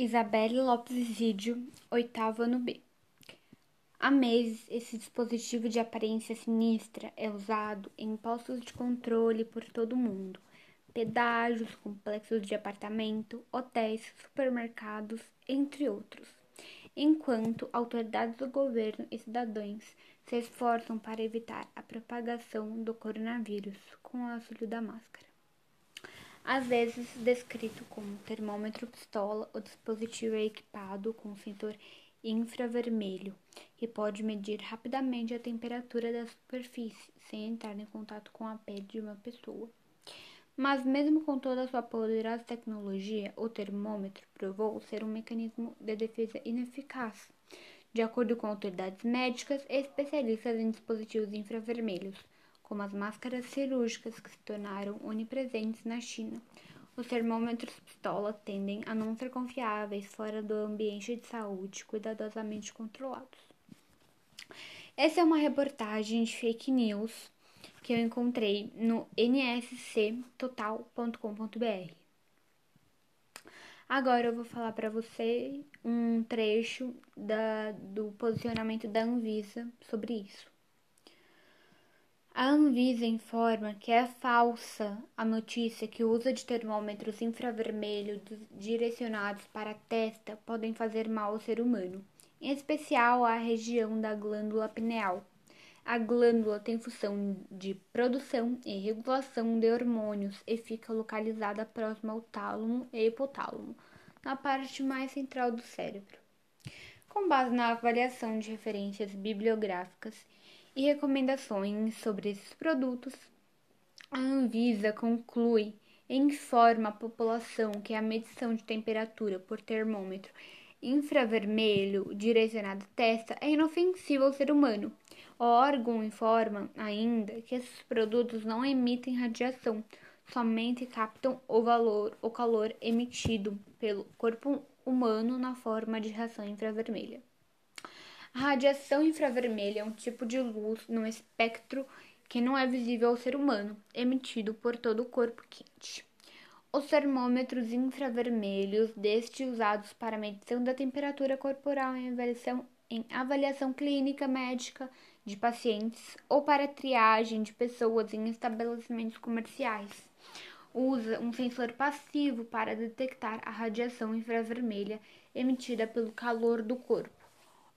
Isabelle Lopes Vídeo, oitavo ano B. Há meses, esse dispositivo de aparência sinistra é usado em postos de controle por todo o mundo, pedágios, complexos de apartamento, hotéis, supermercados, entre outros, enquanto autoridades do governo e cidadãos se esforçam para evitar a propagação do coronavírus com o auxílio da máscara às vezes descrito como termômetro pistola, o dispositivo é equipado com sensor infravermelho, que pode medir rapidamente a temperatura da superfície sem entrar em contato com a pele de uma pessoa. Mas, mesmo com toda a sua poderosa tecnologia, o termômetro provou ser um mecanismo de defesa ineficaz, de acordo com autoridades médicas e especialistas em dispositivos infravermelhos como as máscaras cirúrgicas que se tornaram onipresentes na China. Os termômetros pistola tendem a não ser confiáveis fora do ambiente de saúde cuidadosamente controlados. Essa é uma reportagem de fake news que eu encontrei no nsctotal.com.br. Agora eu vou falar para você um trecho da, do posicionamento da Anvisa sobre isso. A Anvisa informa que é falsa a notícia que o uso de termômetros infravermelhos direcionados para a testa podem fazer mal ao ser humano, em especial à região da glândula pineal. A glândula tem função de produção e regulação de hormônios e fica localizada próxima ao tálamo e hipotálamo, na parte mais central do cérebro. Com base na avaliação de referências bibliográficas e recomendações sobre esses produtos, a Anvisa conclui e informa a população que a medição de temperatura por termômetro infravermelho direcionado à testa é inofensiva ao ser humano. O órgão informa ainda que esses produtos não emitem radiação, somente captam o valor, o calor emitido pelo corpo humano na forma de radiação infravermelha. A radiação infravermelha é um tipo de luz no espectro que não é visível ao ser humano, emitido por todo o corpo quente. Os termômetros infravermelhos, deste usados para medição da temperatura corporal em avaliação, em avaliação clínica médica de pacientes ou para triagem de pessoas em estabelecimentos comerciais. Usa um sensor passivo para detectar a radiação infravermelha emitida pelo calor do corpo.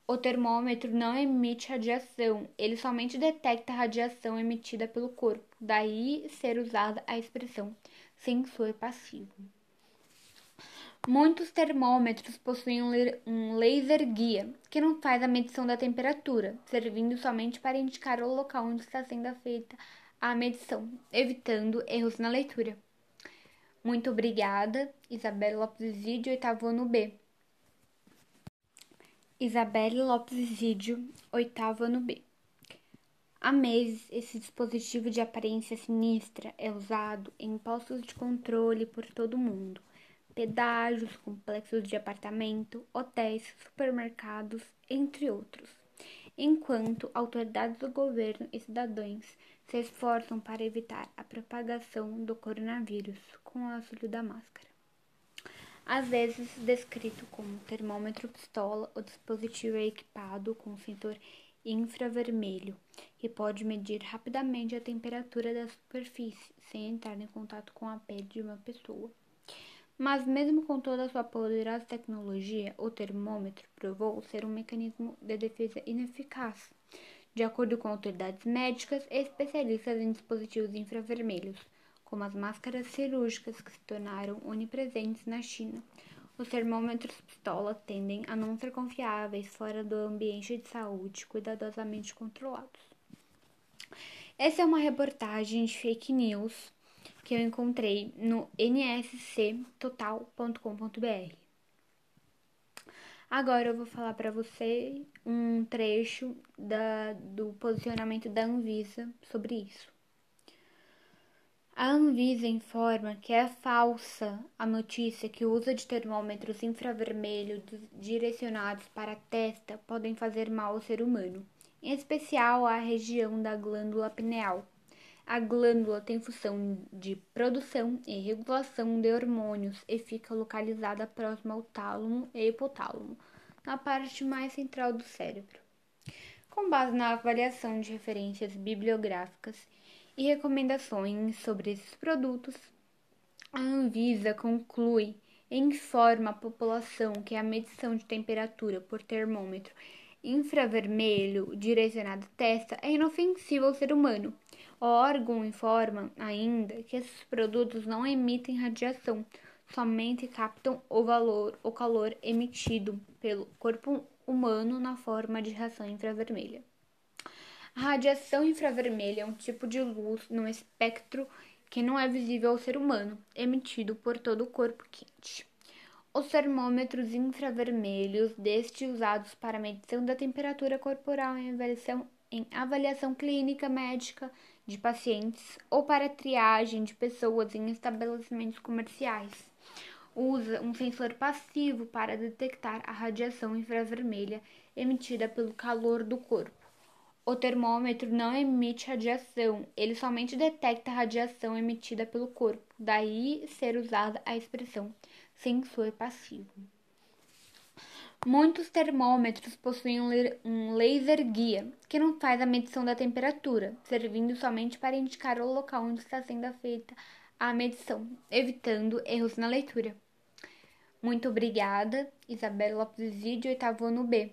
O termômetro não emite radiação, ele somente detecta a radiação emitida pelo corpo, daí ser usada a expressão sensor passivo. Muitos termômetros possuem um laser guia, que não faz a medição da temperatura, servindo somente para indicar o local onde está sendo feita a medição, evitando erros na leitura. Muito obrigada, Isabela Lopes Vídeo, oitavo ano B. Isabelle Lopes Vídeo, oitavo ano B. Há meses, esse dispositivo de aparência sinistra é usado em postos de controle por todo o mundo, pedágios, complexos de apartamento, hotéis, supermercados, entre outros, enquanto autoridades do governo e cidadãos se esforçam para evitar a propagação do coronavírus com o auxílio da máscara às vezes descrito como termômetro pistola, o dispositivo é equipado com sensor infravermelho, que pode medir rapidamente a temperatura da superfície sem entrar em contato com a pele de uma pessoa. Mas, mesmo com toda a sua poderosa tecnologia, o termômetro provou ser um mecanismo de defesa ineficaz, de acordo com autoridades médicas e especialistas em dispositivos infravermelhos como as máscaras cirúrgicas que se tornaram onipresentes na China. Os termômetros pistola tendem a não ser confiáveis fora do ambiente de saúde cuidadosamente controlados. Essa é uma reportagem de fake news que eu encontrei no nsctotal.com.br. Agora eu vou falar para você um trecho da, do posicionamento da Anvisa sobre isso. A Anvisa informa que é falsa a notícia que o uso de termômetros infravermelhos direcionados para a testa podem fazer mal ao ser humano, em especial à região da glândula pineal. A glândula tem função de produção e regulação de hormônios e fica localizada próxima ao tálamo e hipotálamo, na parte mais central do cérebro. Com base na avaliação de referências bibliográficas e recomendações sobre esses produtos, a Anvisa conclui e informa a população que a medição de temperatura por termômetro infravermelho direcionado à testa é inofensiva ao ser humano. O órgão informa ainda que esses produtos não emitem radiação, somente captam o valor, o calor emitido pelo corpo humano na forma de radiação infravermelha. A radiação infravermelha é um tipo de luz no espectro que não é visível ao ser humano, emitido por todo o corpo quente. Os termômetros infravermelhos, destes usados para medição da temperatura corporal em avaliação, em avaliação clínica médica de pacientes ou para triagem de pessoas em estabelecimentos comerciais. Usa um sensor passivo para detectar a radiação infravermelha emitida pelo calor do corpo. O termômetro não emite radiação, ele somente detecta a radiação emitida pelo corpo, daí ser usada a expressão sensor passivo. Muitos termômetros possuem um laser guia, que não faz a medição da temperatura, servindo somente para indicar o local onde está sendo feita a medição, evitando erros na leitura. Muito obrigada, Isabela Lopes Vídeo, oitavo ano B.